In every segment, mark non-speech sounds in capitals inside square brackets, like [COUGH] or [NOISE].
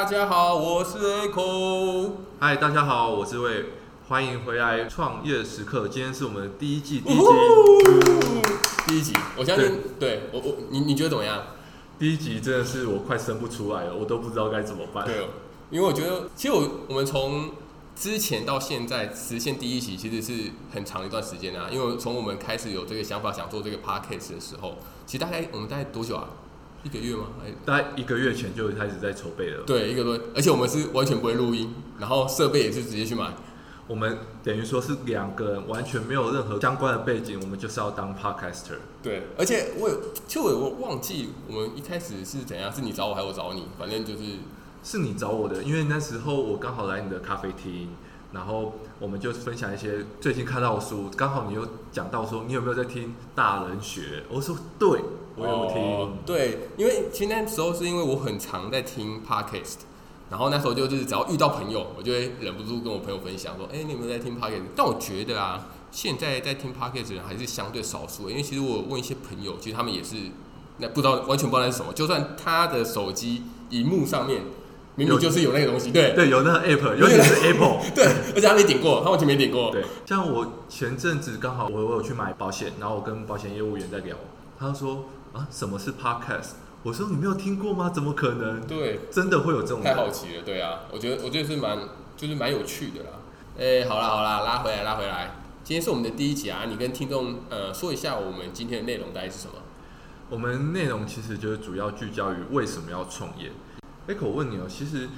大家好，我是 Echo。嗨，大家好，我是魏。欢迎回来创业时刻。今天是我们的第一季第一集，第一集。我相信，对，对我我你你觉得怎么样？第一集真的是我快生不出来了，我都不知道该怎么办。对，因为我觉得，其实我我们从之前到现在实现第一集，其实是很长一段时间啊。因为从我们开始有这个想法，想做这个 podcast 的时候，其实大概我们大概多久啊？一个月吗？大概一个月前就开始在筹备了。对，一个多月，而且我们是完全不会录音，然后设备也是直接去买。我们等于说是两个人完全没有任何相关的背景，我们就是要当 podcaster。对，而且我有，其实我我忘记我们一开始是怎样，是你找我还是我找你？反正就是是你找我的，因为那时候我刚好来你的咖啡厅，然后我们就分享一些最近看到的书，刚好你又讲到说你有没有在听大人学？我说对。我有听、哦，对，因为其实那时候是因为我很常在听 podcast，然后那时候就是只要遇到朋友，我就会忍不住跟我朋友分享说，哎，你有没有在听 podcast？但我觉得啊，现在在听 podcast 的人还是相对少数，因为其实我问一些朋友，其实他们也是那不知道完全不知道那是什么，就算他的手机荧幕上面明明就是有那个东西，对对，有那个 app，尤其是 Apple，[LAUGHS] 对，而且他没点过，他完全没点过。对，像我前阵子刚好我我有去买保险，然后我跟保险业务员在聊，他说。啊，什么是 podcast？我说你没有听过吗？怎么可能？对，真的会有这种。太好奇了，对啊，我觉得我觉得是蛮就是蛮有趣的啦。哎、欸，好啦好啦，拉回来拉回来，今天是我们的第一集啊，你跟听众呃说一下我们今天的内容大概是什么？我们内容其实就是主要聚焦于为什么要创业。哎，可我问你哦，其实。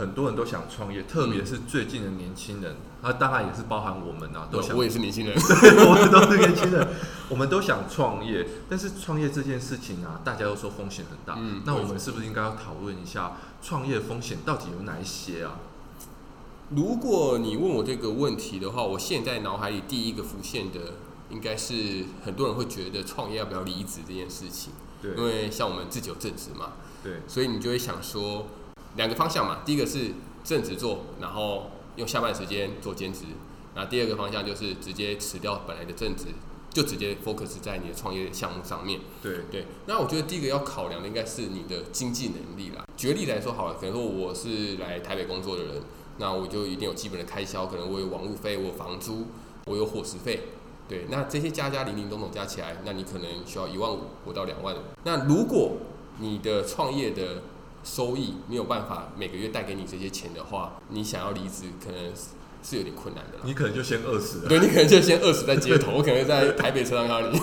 很多人都想创业，特别是最近的年轻人，那、嗯、当然也是包含我们啊，都想。我也是年轻人，[LAUGHS] 对，我们都是年轻人，[LAUGHS] 我们都想创业。但是创业这件事情啊，大家都说风险很大。嗯，那我们是不是应该要讨论一下创业风险到底有哪一些啊？如果你问我这个问题的话，我现在脑海里第一个浮现的，应该是很多人会觉得创业要不要离职这件事情。对，因为像我们自己有正职嘛，对，所以你就会想说。两个方向嘛，第一个是正职做，然后用下班时间做兼职。那第二个方向就是直接辞掉本来的正职，就直接 focus 在你的创业项目上面。对对。那我觉得第一个要考量的应该是你的经济能力啦。举个例来说好了，可能说我是来台北工作的人，那我就一定有基本的开销，可能我有网路费，我有房租，我有伙食费。对，那这些加加零零总总加起来，那你可能需要一万五或到两万。那如果你的创业的收益没有办法每个月带给你这些钱的话，你想要离职可能是有点困难的。你可能就先饿死了。对，你可能就先饿死在街头，我 [LAUGHS] 可能在台北车上看到你。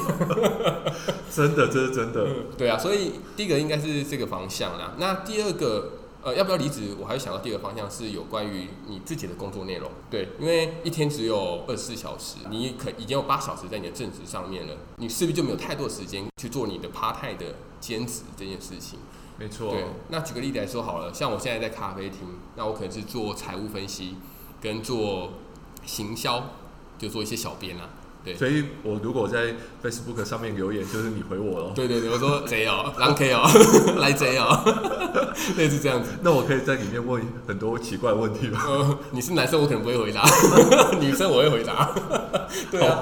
[LAUGHS] 真的，这是真的。对啊，所以第一个应该是这个方向啦。那第二个，呃，要不要离职？我还是想到第二个方向是有关于你自己的工作内容。对，因为一天只有二十四小时，你可已经有八小时在你的正职上面了，你是不是就没有太多时间去做你的 part time 的兼职这件事情。没错，对，那举个例子来说好了，像我现在在咖啡厅，那我可能是做财务分析，跟做行销，就做一些小编啊。对，所以我如果在 Facebook 上面留言，就是你回我喽。对对对，我说贼哦，狼 K 哦，[LAUGHS] 来贼哦，[LAUGHS] 类似这样子。那我可以在里面问很多奇怪的问题吗？呃，你是男生，我可能不会回答；[LAUGHS] 女生我会回答。对啊，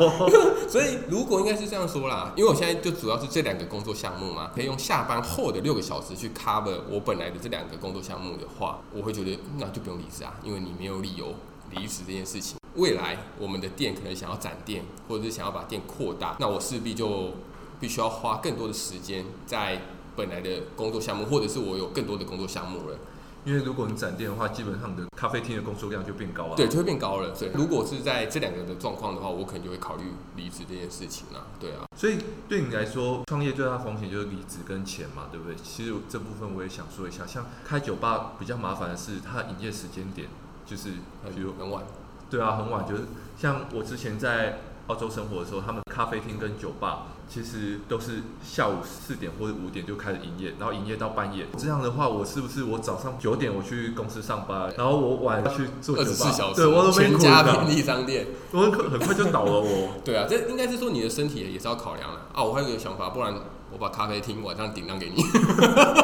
所以如果应该是这样说啦，因为我现在就主要是这两个工作项目嘛，可以用下班后的六个小时去 cover 我本来的这两个工作项目的话，我会觉得那就不用离职啊，因为你没有理由离职这件事情。未来我们的店可能想要展店，或者是想要把店扩大，那我势必就必须要花更多的时间在本来的工作项目，或者是我有更多的工作项目了。因为如果你展店的话，基本上你的咖啡厅的工作量就变高了。对，就会变高了。所以，如果是在这两个的状况的话，我可能就会考虑离职这件事情了。对啊。所以对你来说，创业最大风险就是离职跟钱嘛，对不对？其实这部分我也想说一下，像开酒吧比较麻烦的是，它营业时间点就是比如很晚。对啊，很晚，就是像我之前在澳洲生活的时候，他们咖啡厅跟酒吧其实都是下午四点或者五点就开始营业，然后营业到半夜。这样的话，我是不是我早上九点我去公司上班，然后我晚上去做酒吧？小时，对，我都。全家便利商店，我很很快就倒了我。[LAUGHS] 对啊，这应该是说你的身体也是要考量的啊。我还有一个想法，不然。我把咖啡厅晚上顶让给你，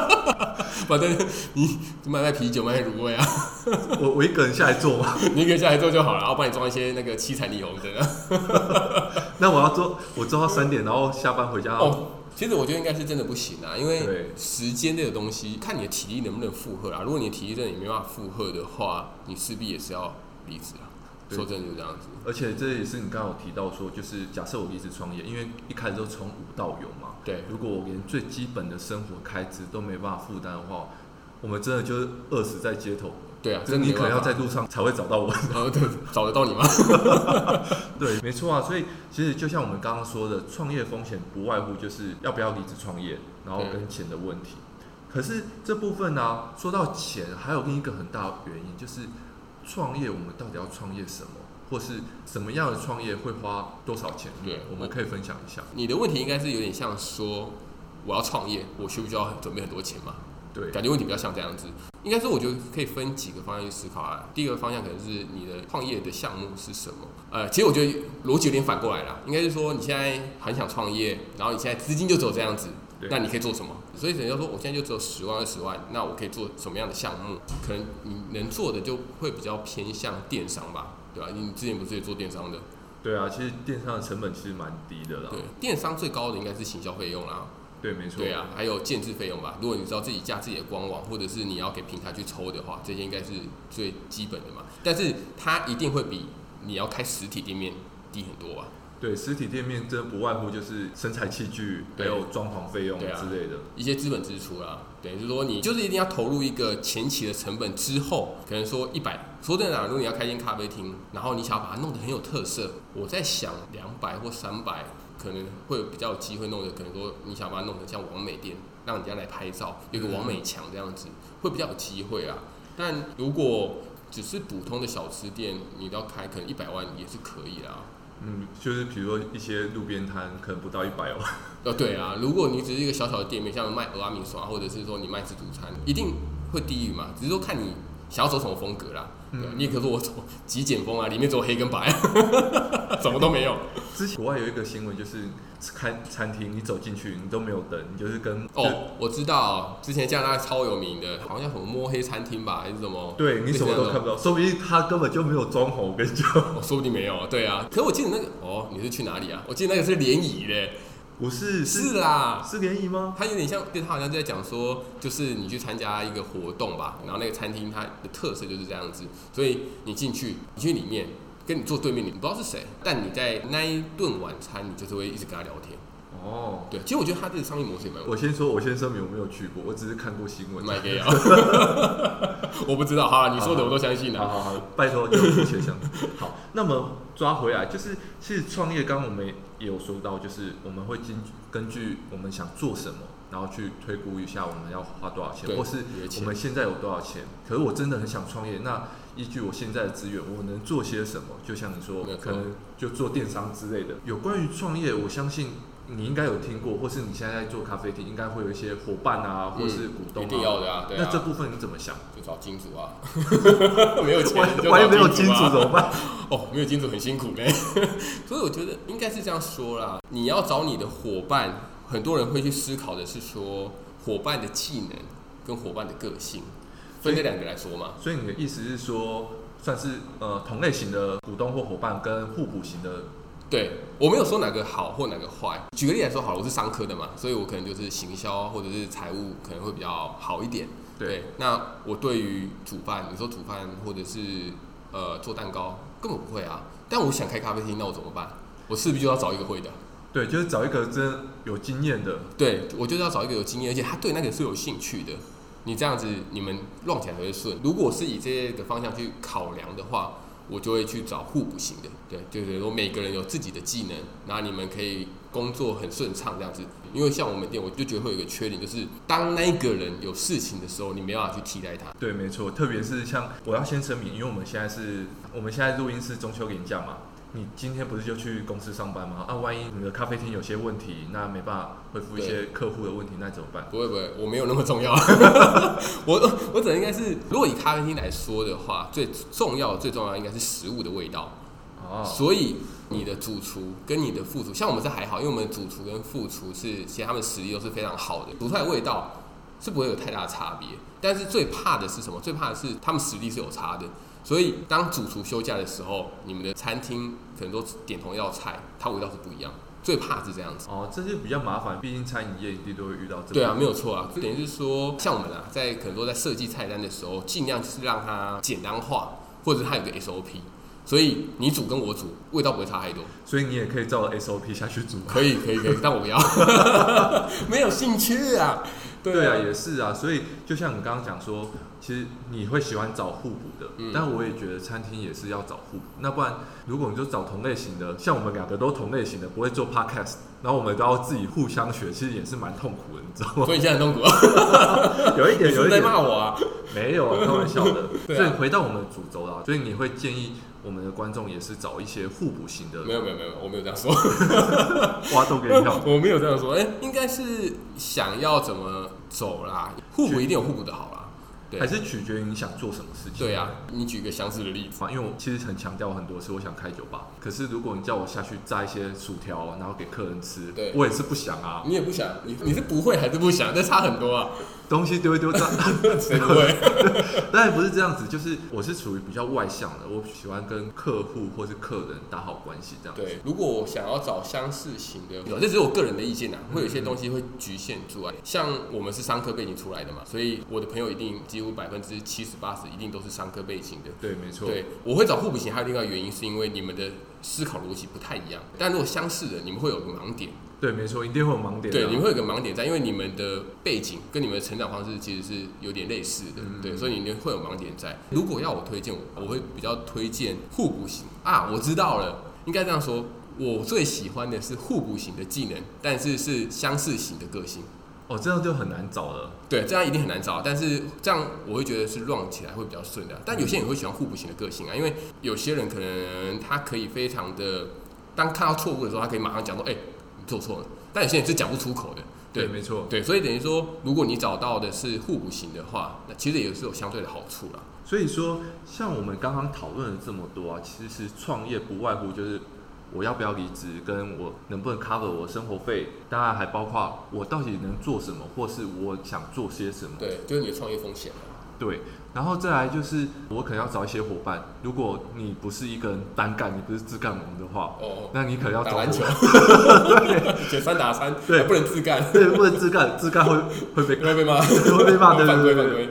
[LAUGHS] 反正你卖卖啤酒卖卖卤味啊，我我一个人下来做嘛，[LAUGHS] 你一个人下来做就好了，然后帮你装一些那个七彩霓虹灯啊。[LAUGHS] 那我要做，我做到三点，然后下班回家。哦，其实我觉得应该是真的不行啊，因为时间这个东西，看你的体力能不能负荷啦。如果你的体力真的没办法负荷的话，你势必也是要离职啊。说真的就这样子。而且这也是你刚刚有提到说，就是假设我离职创业，因为一开始都从无到有嘛。对。如果我连最基本的生活开支都没办法负担的话，我们真的就是饿死在街头。对啊，这你可能要在路上才会找到我。[LAUGHS] 然后对，找得到你吗？[LAUGHS] 对，没错啊。所以其实就像我们刚刚说的，创业风险不外乎就是要不要离职创业，然后跟钱的问题。可是这部分呢、啊，说到钱，还有另一个很大的原因，就是创业我们到底要创业什么，或是什么样的创业会花多少钱？对，我们可以分享一下。你的问题应该是有点像说，我要创业，我需不需要准备很多钱嘛？对，感觉问题比较像这样子。应该说，我觉得可以分几个方向去思考啊。第一个方向可能是你的创业的项目是什么？呃，其实我觉得逻辑有点反过来了，应该是说你现在很想创业，然后你现在资金就只有这样子，那你可以做什么？所以等于说，我现在就只有十万二十万，那我可以做什么样的项目？可能你能做的就会比较偏向电商吧，对吧？你之前不是也做电商的？对啊，其实电商的成本其实蛮低的啦。对，电商最高的应该是行销费用啦。对，没错。对啊，还有建制费用吧。如果你知道自己架自己的官网，或者是你要给平台去抽的话，这些应该是最基本的嘛。但是它一定会比你要开实体店面低很多啊。对，实体店面这不外乎就是生产器具，还有装潢费用之类的，一些资本支出啊。等于是说，你就是一定要投入一个前期的成本之后，可能说一百。说真的，如果你要开间咖啡厅，然后你想要把它弄得很有特色，我在想两百或三百。可能会比较有机会弄的，可能说你想把它弄得像王美店，让人家来拍照，有个王美墙这样子，会比较有机会啊。但如果只是普通的小吃店，你都要开，可能一百万也是可以啦。嗯，就是比如说一些路边摊，可能不到一百万。呃，[LAUGHS] 对啊，如果你只是一个小小的店面，像卖蚵仔面线，或者是说你卖自助餐，一定会低于嘛。只是说看你想要走什么风格啦。对，你也可以说我走极简风啊，里面只有黑跟白，[LAUGHS] 什么都没有。之前国外有一个新闻，就是开餐厅，你走进去你都没有灯，你就是跟哦，我知道，之前加拿大超有名的，好像什么摸黑餐厅吧，还是什么？对，你什么都看不到，说不定他根本就没有装潢，我跟你讲，哦，说不定没有，对啊。可是我记得那个，哦，你是去哪里啊？我记得那个是联谊嘞。不是，是，是啦，是联谊吗？他有点像，对，他好像在讲说，就是你去参加一个活动吧，然后那个餐厅它的特色就是这样子，所以你进去，你去里面，跟你坐对面，你不知道是谁，但你在那一顿晚餐，你就是会一直跟他聊天。哦，对，其实我觉得他这个商业模式也蛮……我先说，我先声明，我没有去过，我只是看过新闻。卖给啊，[LAUGHS] 我不知道，好，你说的我都相信了。好好好，拜托，就不切相。好，那么抓回来，就是其实创业，刚刚我们也有说到，就是我们会根根据我们想做什么，然后去推估一下我们要花多少钱，或是我们现在有多少钱。可是我真的很想创业，那依据我现在的资源，我能做些什么？就像你说，可能就做电商之类的。有关于创业，我相信。你应该有听过，或是你现在在做咖啡厅，应该会有一些伙伴啊，或是股东啊。一定要的啊，对啊。那这部分你怎么想？就找金主啊。[LAUGHS] 没有钱，万一没有金主怎么办？哦，没有金主很辛苦呢。[LAUGHS] 所以我觉得应该是这样说啦。你要找你的伙伴，很多人会去思考的是说，伙伴的技能跟伙伴的个性，分这两个来说嘛。所以你的意思是说，算是呃同类型的股东或伙伴跟互补型的。对，我没有说哪个好或哪个坏。举个例来说，好了，我是商科的嘛，所以我可能就是行销或者是财务可能会比较好一点。对，对，那我对于煮饭，你说煮饭或者是呃做蛋糕，根本不会啊。但我想开咖啡厅，那我怎么办？我势必就要找一个会的。对，就是找一个真有经验的。对，我就是要找一个有经验，而且他对那个是有兴趣的。你这样子，你们乱起来才会顺。如果是以这些的方向去考量的话。我就会去找互补型的，对，就是说每个人有自己的技能，然后你们可以工作很顺畅这样子。因为像我们店，我就觉得会有一个缺点，就是当那个人有事情的时候，你没办法去替代他。对，没错，特别是像我要先声明，因为我们现在是，我们现在录音是中秋连假嘛。你今天不是就去公司上班吗？啊，万一你的咖啡厅有些问题，那没办法回复一些客户的问题，那怎么办？不会不会，我没有那么重要。[LAUGHS] 我我只能应该是，如果以咖啡厅来说的话，最重要最重要应该是食物的味道。哦。所以你的主厨跟你的副厨，像我们这还好，因为我们主厨跟副厨是其实他们实力都是非常好的，煮出来的味道是不会有太大的差别。但是最怕的是什么？最怕的是他们实力是有差的。所以，当主厨休假的时候，你们的餐厅可能都点同一道菜，它味道是不一样。最怕是这样子。哦，这就比较麻烦，毕竟餐饮业一定都会遇到这个。对啊，没有错啊，就等于是说，像我们啊，在可能说在设计菜单的时候，尽量是让它简单化，或者是它有个 SOP。所以你煮跟我煮味道不会差太多，所以你也可以照着 SOP 下去煮。可以可以可以，但我不要，[LAUGHS] 没有兴趣啊。对啊，对啊，也是啊。所以就像你刚刚讲说，其实你会喜欢找互补的，嗯、但我也觉得餐厅也是要找互补。那不然，如果你就找同类型的，像我们两个都同类型的，不会做 Podcast，然后我们都要自己互相学，其实也是蛮痛苦的，你知道吗？[LAUGHS] 所以你现在很痛苦啊？[LAUGHS] 有一点，有一点。在骂我啊？没有，开玩笑的。所以回到我们的主轴啦，所以你会建议。我们的观众也是找一些互补型的。没有没有没有，我没有这样说。[LAUGHS] 挖洞给你跳。我没有这样说，哎、欸，应该是想要怎么走啦？互补一定有互补的好啦。对还是取决于你想做什么事情。对啊，你举个相似的例子。因为我其实很强调很多次，我想开酒吧。可是如果你叫我下去炸一些薯条，然后给客人吃，对我也是不想啊。你也不想，你你是不会还是不想？那差很多啊。东西丢一丢炸，[LAUGHS] 谁会？[LAUGHS] 当然不是这样子，就是我是属于比较外向的，我喜欢跟客户或是客人打好关系这样子。对，如果我想要找相似型的，这只是我个人的意见呐，会有一些东西会局限住啊。像我们是商科背景出来的嘛，所以我的朋友一定几乎百分之七十八十一定都是商科背景的。对，没错。对，我会找互补型，还有另外原因是因为你们的思考逻辑不太一样。但如果相似的，你们会有个盲点。对，没错，一定会有盲点。对，你们会有个盲点在，因为你们的背景跟你们的成长方式其实是有点类似的，嗯、对，所以你们会有盲点在。如果要我推荐，我会比较推荐互补型啊。我知道了，应该这样说，我最喜欢的是互补型的技能，但是是相似型的个性。哦，这样就很难找了。对，这样一定很难找，但是这样我会觉得是 run 起来会比较顺的。但有些人会喜欢互补型的个性啊，因为有些人可能他可以非常的，当看到错误的时候，他可以马上讲说，哎、欸，你做错了。但有些人是讲不出口的，对，对没错，对，所以等于说，如果你找到的是互补型的话，那其实也是有相对的好处啦。所以说，像我们刚刚讨论了这么多啊，其实创业不外乎就是我要不要离职，跟我能不能 cover 我的生活费，当然还包括我到底能做什么，或是我想做些什么。对，就是你的创业风险。对。然后再来就是，我可能要找一些伙伴。如果你不是一个人单干，你不是自干王的话，哦，那你可能要找打篮球，对，选三打三，[LAUGHS] 对，不能自干，对，不能自干，自干会会被 [LAUGHS] 会被骂，[LAUGHS] 会被骂，对对对，对。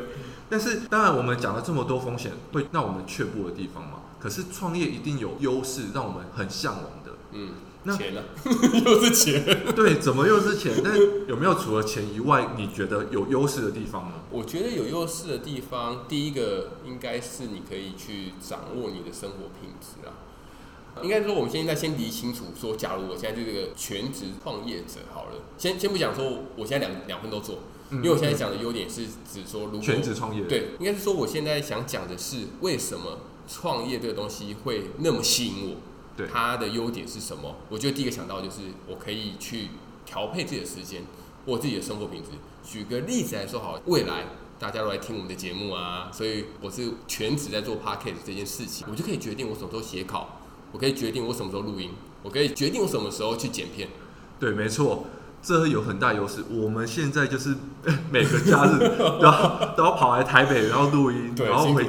但是当然，我们讲了这么多风险，会让我们却步的地方嘛。可是创业一定有优势，让我们很向往的，嗯。那钱了？[LAUGHS] 又是钱？对，怎么又是钱？但有没有除了钱以外，你觉得有优势的地方呢？我觉得有优势的地方，第一个应该是你可以去掌握你的生活品质啊。应该说，我们现在先理清楚，说，假如我现在是这个全职创业者，好了，先先不讲说我现在两两份都做，因为我现在讲的优点是指说，如果全职创业，对，应该是说我现在想讲的是为什么创业这个东西会那么吸引我。对它的优点是什么？我觉得第一个想到就是我可以去调配自己的时间，我自己的生活品质。举个例子来说，好，未来大家都来听我们的节目啊，所以我是全职在做 podcast 这件事情，我就可以决定我什么时候写稿，我可以决定我什么时候录音，我可以决定我什么时候去剪片。对，没错，这有很大优势。我们现在就是每个假日都要都要跑来台北，然后录音，对，然后回。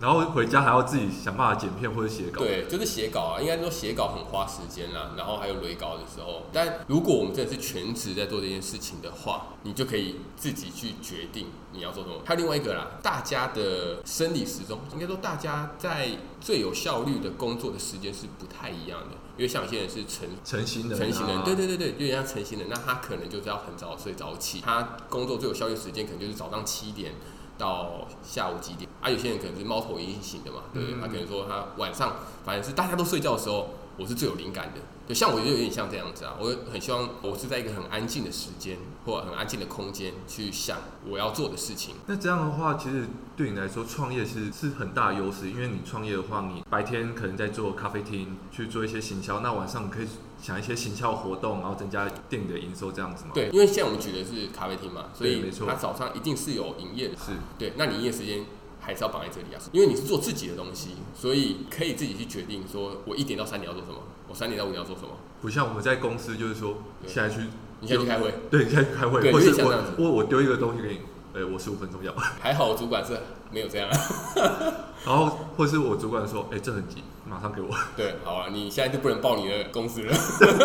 然后回家还要自己想办法剪片或者写稿。对，就是写稿啊，应该说写稿很花时间啦。然后还有雷稿的时候，但如果我们真的是全职在做这件事情的话，你就可以自己去决定你要做什么。还有另外一个啦，大家的生理时钟，应该说大家在最有效率的工作的时间是不太一样的。因为像有些人是成成型人，晨型人，对对对对，有点像成型人，那他可能就是要很早睡早起，他工作最有效率时间可能就是早上七点。到下午几点啊？有些人可能是猫头鹰型的嘛，对不对？他可能说他晚上反正是大家都睡觉的时候，我是最有灵感的。就像我就有点像这样子啊，我很希望我是在一个很安静的时间或者很安静的空间去想我要做的事情。那这样的话，其实对你来说创业其实是很大的优势，因为你创业的话，你白天可能在做咖啡厅去做一些行销，那晚上你可以想一些行销活动，然后增加店里的营收，这样子嘛。对，因为现在我们举的是咖啡厅嘛，所以他早上一定是有营业的。是对，那你营业时间还是要绑在这里啊，因为你是做自己的东西，所以可以自己去决定说我一点到三点要做什么，我三点到五点要做什么。不像我们在公司，就是说现在去，你现在去开会，对，你现在去开会，或者我我我丢一个东西给你，哎，我十五分钟要。还好主管是没有这样。[LAUGHS] 然后或是我主管说，哎、欸，这很急，马上给我。[LAUGHS] 对，好啊，你现在就不能报你的公司了。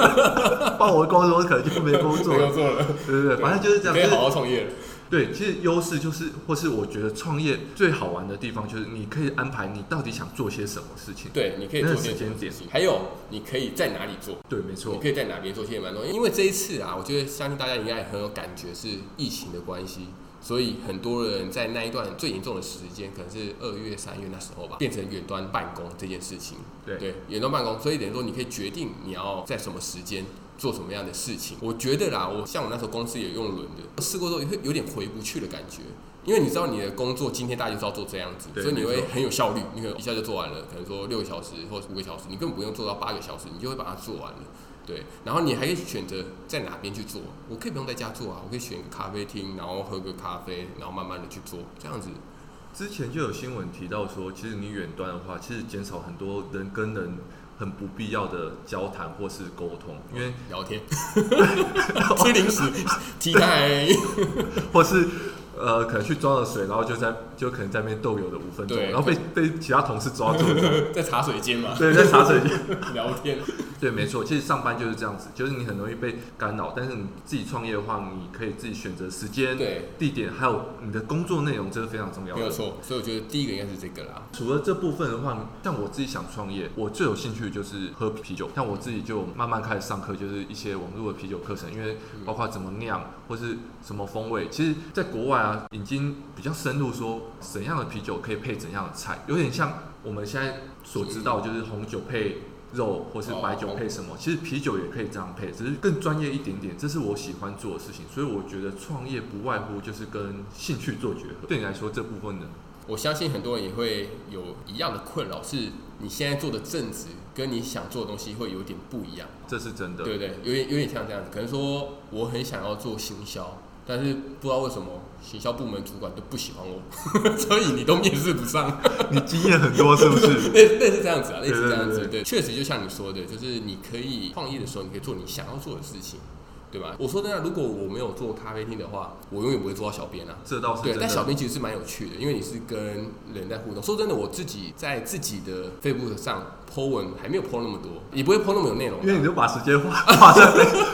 [LAUGHS] 报我的公司，我可能就没工作了。没工作了。对对对，反正就是这样。可以好好创业。对，其实优势就是，或是我觉得创业最好玩的地方，就是你可以安排你到底想做些什么事情。对，你可以做些什么事情。还有，你可以在哪里做？对，没错。你可以在哪边做些蛮多。因为这一次啊，我觉得相信大家应该也很有感觉，是疫情的关系，所以很多人在那一段最严重的时间，可能是二月、三月那时候吧，变成远端办公这件事情。对对，远端办公，所以等于说你可以决定你要在什么时间。做什么样的事情？我觉得啦，我像我那时候公司也用轮的，试过之后也会有点回不去的感觉，因为你知道你的工作今天大家就是要做这样子，所以你会很有效率，你可能一下就做完了，可能说六个小时或五个小时，你根本不用做到八个小时，你就会把它做完了。对，然后你还可以选择在哪边去做，我可以不用在家做啊，我可以选个咖啡厅，然后喝个咖啡，然后慢慢的去做，这样子。之前就有新闻提到说，其实你远端的话，其实减少很多人跟人。很不必要的交谈或是沟通，因为聊天、[LAUGHS] 吃零食、[LAUGHS] 踢开，或是呃，可能去装了水，然后就在就可能在那边逗留了五分钟，然后被被其他同事抓住，[LAUGHS] 在茶水间嘛？对，在茶水间聊天。对，没错，其实上班就是这样子，就是你很容易被干扰。但是你自己创业的话，你可以自己选择时间、对地点，还有你的工作内容，这是非常重要的。没有错，所以我觉得第一个应该是这个啦。除了这部分的话，像我自己想创业，我最有兴趣的就是喝啤酒。像我自己就慢慢开始上课，就是一些网络的啤酒课程，因为包括怎么酿或是什么风味，其实在国外啊已经比较深入，说怎样的啤酒可以配怎样的菜，有点像我们现在所知道，就是红酒配。肉或是白酒配什么？其实啤酒也可以这样配，只是更专业一点点。这是我喜欢做的事情，所以我觉得创业不外乎就是跟兴趣做结合。对你来说，这部分呢？我相信很多人也会有一样的困扰，是你现在做的正职跟你想做的东西会有点不一样。这是真的，对不对？有点有点像这样子，可能说我很想要做行销。但是不知道为什么行销部门主管都不喜欢我，[LAUGHS] 所以你都面试不上。你经验很多是不是？[LAUGHS] 类类似这样子啊，类似这样子。对，确实就像你说的，就是你可以创业的时候，你可以做你想要做的事情。对吧？我说真的，如果我没有做咖啡厅的话，我永远不会做到小编啊。这倒是对，但小编其实是蛮有趣的，因为你是跟人在互动。说真的，我自己在自己的 Facebook 上 po 文还没有 po 那么多，也不会 po 那么有内容。因为你就把时间花 [LAUGHS] 花在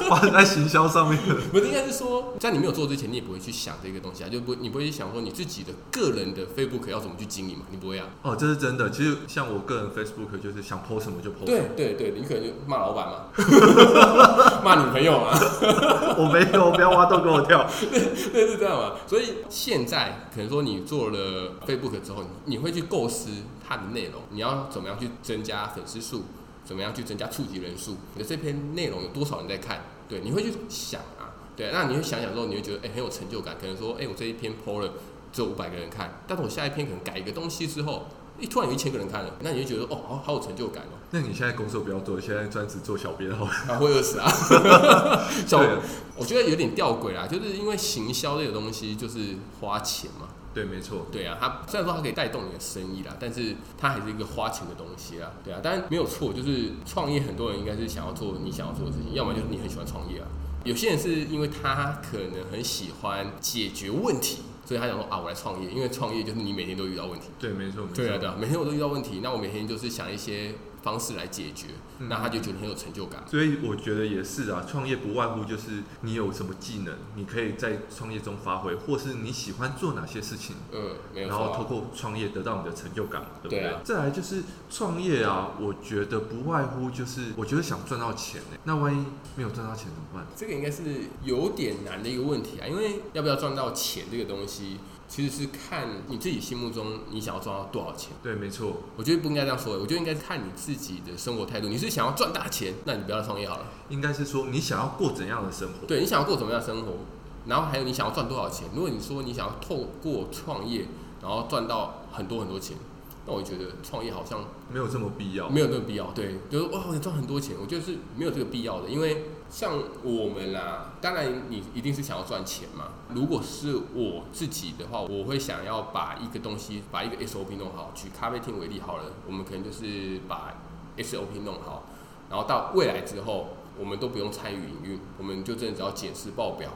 花在行销上面了。不是，应该是说，在你没有做之前，你也不会去想这个东西啊，就不你不会去想说你自己的个人的 Facebook 要怎么去经营嘛？你不会啊？哦，这是真的。其实像我个人 Facebook 就是想 po 什么就 po 什么。对对对，你可能就骂老板嘛，[LAUGHS] 骂女朋友嘛。[LAUGHS] 我没有，不要挖洞给我跳。对，对，是这样嘛。所以现在可能说你做了 Facebook 之后，你会去构思它的内容，你要怎么样去增加粉丝数，怎么样去增加触及人数，你的这篇内容有多少人在看？对，你会去想啊。对，那你会想想之后，你会觉得哎、很有成就感。可能说哎、我这一篇 po 了只有五百个人看，但是我下一篇可能改一个东西之后。一突然有一千个人看了，那你就觉得哦，好好有成就感哦。那你现在工作比较多，现在专职做小编好了。啊，会饿死啊！[LAUGHS] 小我觉得有点吊诡啦，就是因为行销这个东西就是花钱嘛。对，没错。对啊，它虽然说它可以带动你的生意啦，但是它还是一个花钱的东西啊。对啊，当然没有错，就是创业很多人应该是想要做你想要做的事情，要么就是你很喜欢创业啊。有些人是因为他可能很喜欢解决问题。所以他想说啊，我来创业，因为创业就是你每天都遇到问题。对，没错，没错。对啊，对啊，每天我都遇到问题，那我每天就是想一些方式来解决，嗯、那他就觉得很有成就感。所以我觉得也是啊，创业不外乎就是你有什么技能，你可以在创业中发挥，或是你喜欢做哪些事情，嗯，没有、啊。然后透过创业得到你的成就感，对不对？再来就是创业啊，我觉得不外乎就是，我觉得想赚到钱呢。那万一没有赚到钱怎么办？这个应该是有点难的一个问题啊，因为要不要赚到钱这个东西。其实是看你自己心目中你想要赚到多少钱。对，没错。我觉得不应该这样说，我觉得应该是看你自己的生活态度。你是想要赚大钱，那你不要创业好了。应该是说你想要过怎样的生活？对，你想要过怎么样的生活？然后还有你想要赚多少钱？如果你说你想要透过创业，然后赚到很多很多钱，那我觉得创业好像没有这么必要。没有这么必要。对，就是哇，你赚很多钱，我觉得是没有这个必要的，因为。像我们啦，当然你一定是想要赚钱嘛。如果是我自己的话，我会想要把一个东西，把一个 SOP 弄好。举咖啡厅为例好了，我们可能就是把 SOP 弄好，然后到未来之后，我们都不用参与营运，我们就真的只要检视报表，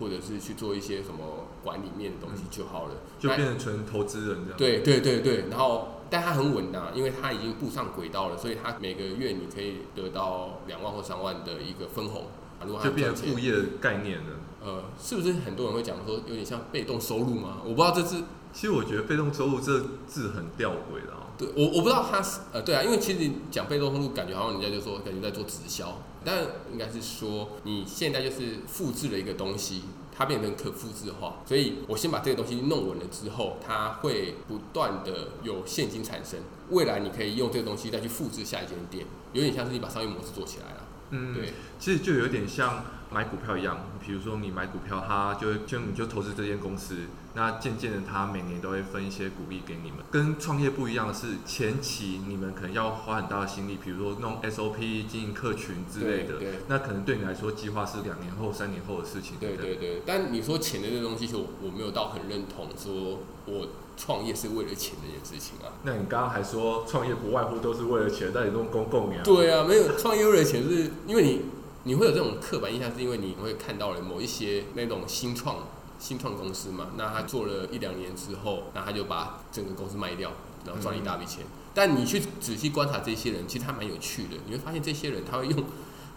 或者是去做一些什么管理面的东西就好了，嗯、就变成纯投资人这样。对对对对，然后但它很稳当，因为它已经步上轨道了，所以它每个月你可以得到两万或三万的一个分红。如果他就变成副业的概念了。呃，是不是很多人会讲说有点像被动收入吗？我不知道这是。其实我觉得被动收入这字很吊诡的啊。对，我我不知道它是呃，对啊，因为其实你讲被动收入，感觉好像人家就说感觉在做直销，但应该是说你现在就是复制了一个东西，它变成可复制化，所以我先把这个东西弄稳了之后，它会不断的有现金产生，未来你可以用这个东西再去复制下一间店，有点像是你把商业模式做起来了。嗯，对，其实就有点像买股票一样，比如说你买股票，它就就你就投资这间公司。那渐渐的，他每年都会分一些鼓励给你们。跟创业不一样的是，前期你们可能要花很大的心力，比如说弄 SOP、经营客群之类的。那可能对你来说，计划是两年后、三年后的事情。对对对。但你说钱的这东西，其实我没有到很认同，说我创业是为了钱这件事情啊。那你刚刚还说创业不外乎都是为了钱，但你弄公共呀？对啊，没有创业为了钱，是因为你你会有这种刻板印象，是因为你会看到了某一些那种新创。新创公司嘛，那他做了一两年之后，那他就把整个公司卖掉，然后赚一大笔钱。嗯、但你去仔细观察这些人，其实他蛮有趣的。你会发现这些人他会用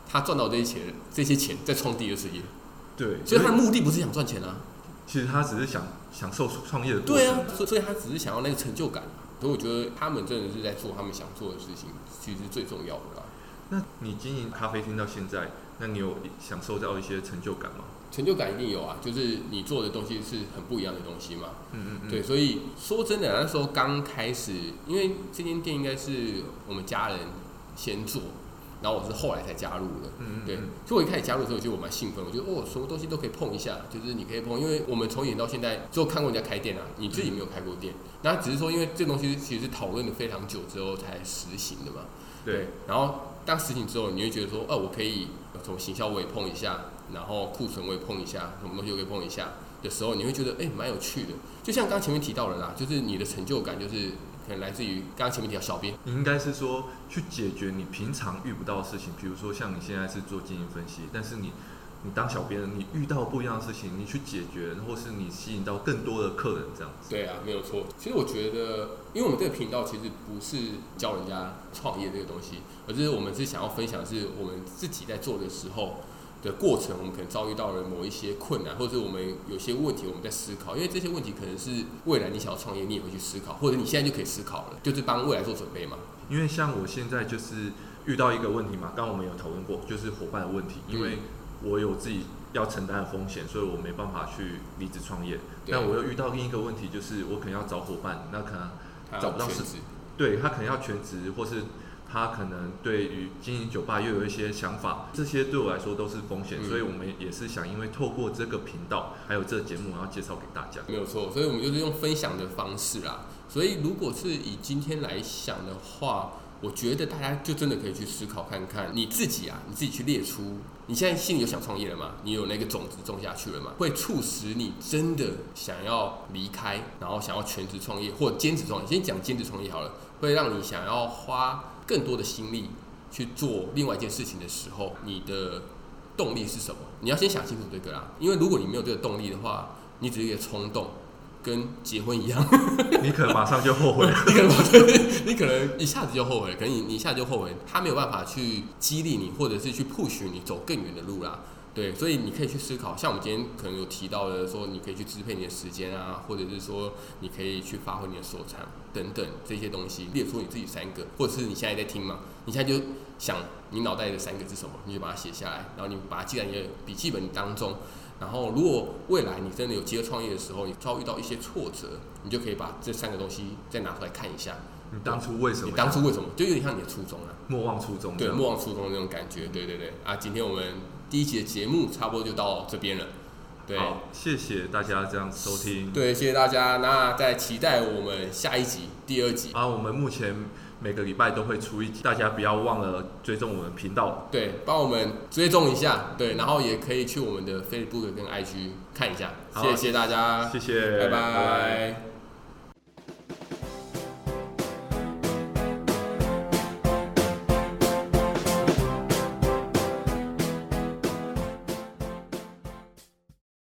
他赚到这些钱，这些钱再创第二事业。对，所以他的目的不是想赚钱啊，其实他只是想享受创业的过程。对啊，所以所以他只是想要那个成就感。所以我觉得他们真的是在做他们想做的事情，其实是最重要的啦。那你经营咖啡厅到现在，那你有享受到一些成就感吗？成就感一定有啊，就是你做的东西是很不一样的东西嘛。嗯嗯嗯。对，所以说真的，那时候刚开始，因为这间店应该是我们家人先做，然后我是后来才加入的。嗯嗯。对，所以我一开始加入的时候，就我蛮兴奋，我觉得哦，什么东西都可以碰一下，就是你可以碰，因为我们从以前到现在，只有看过人家开店啊，你自己没有开过店，那只是说，因为这东西其实是讨论了非常久之后才实行的嘛。对。然后当实行之后，你会觉得说，哦，我可以从行销我也碰一下。然后库存我也碰一下，什么东西我也碰一下的时候，你会觉得哎，蛮有趣的。就像刚前面提到的啦，就是你的成就感，就是可能来自于刚刚前面提到小编。你应该是说去解决你平常遇不到的事情，比如说像你现在是做经营分析，但是你你当小编，你遇到不一样的事情，你去解决，或是你吸引到更多的客人这样子。对啊，没有错。其实我觉得，因为我们这个频道其实不是教人家创业这个东西，而是我们是想要分享，是我们自己在做的时候。的过程，我们可能遭遇到了某一些困难，或者是我们有些问题，我们在思考。因为这些问题可能是未来你想要创业，你也会去思考，或者你现在就可以思考了，就是帮未来做准备嘛。因为像我现在就是遇到一个问题嘛，刚刚我们有讨论过，就是伙伴的问题。因为我有自己要承担的风险，所以我没办法去离职创业。但我又遇到另一个问题，就是我可能要找伙伴，那可能找不到全职，对，他可能要全职，或是。他可能对于经营酒吧又有一些想法，这些对我来说都是风险，嗯、所以我们也是想，因为透过这个频道还有这个节目，然后介绍给大家。没有错，所以我们就是用分享的方式啦。所以如果是以今天来想的话，我觉得大家就真的可以去思考看看，你自己啊，你自己去列出，你现在心里有想创业了吗？你有那个种子种下去了吗？会促使你真的想要离开，然后想要全职创业或兼职创业。先讲兼职创业好了，会让你想要花。更多的心力去做另外一件事情的时候，你的动力是什么？你要先想清楚这个啦。因为如果你没有这个动力的话，你只是一个冲动，跟结婚一样，你可能马上就后悔了。你可能你可能一下子就后悔了，可能你你一下子就后悔，他没有办法去激励你，或者是去 push 你走更远的路啦。对，所以你可以去思考，像我们今天可能有提到的，说你可以去支配你的时间啊，或者是说你可以去发挥你的所长等等这些东西，列出你自己三个，或者是你现在在听嘛，你现在就想你脑袋的三个是什么，你就把它写下来，然后你把它记在你的笔记本当中，然后如果未来你真的有机会创业的时候，你遭遇到一些挫折，你就可以把这三个东西再拿出来看一下，你当初为什么？你当初为什么？就有点像你的初衷啊，莫忘初衷，对，莫忘初衷那种感觉，对对对，啊，今天我们。第一集的节目差不多就到这边了，对，好，谢谢大家这样收听，对，谢谢大家，那在期待我们下一集第二集。啊，我们目前每个礼拜都会出一集，大家不要忘了追踪我们频道，对，帮我们追踪一下，对，然后也可以去我们的 Facebook 跟 IG 看一下，好谢谢大家，谢谢，拜拜。拜拜。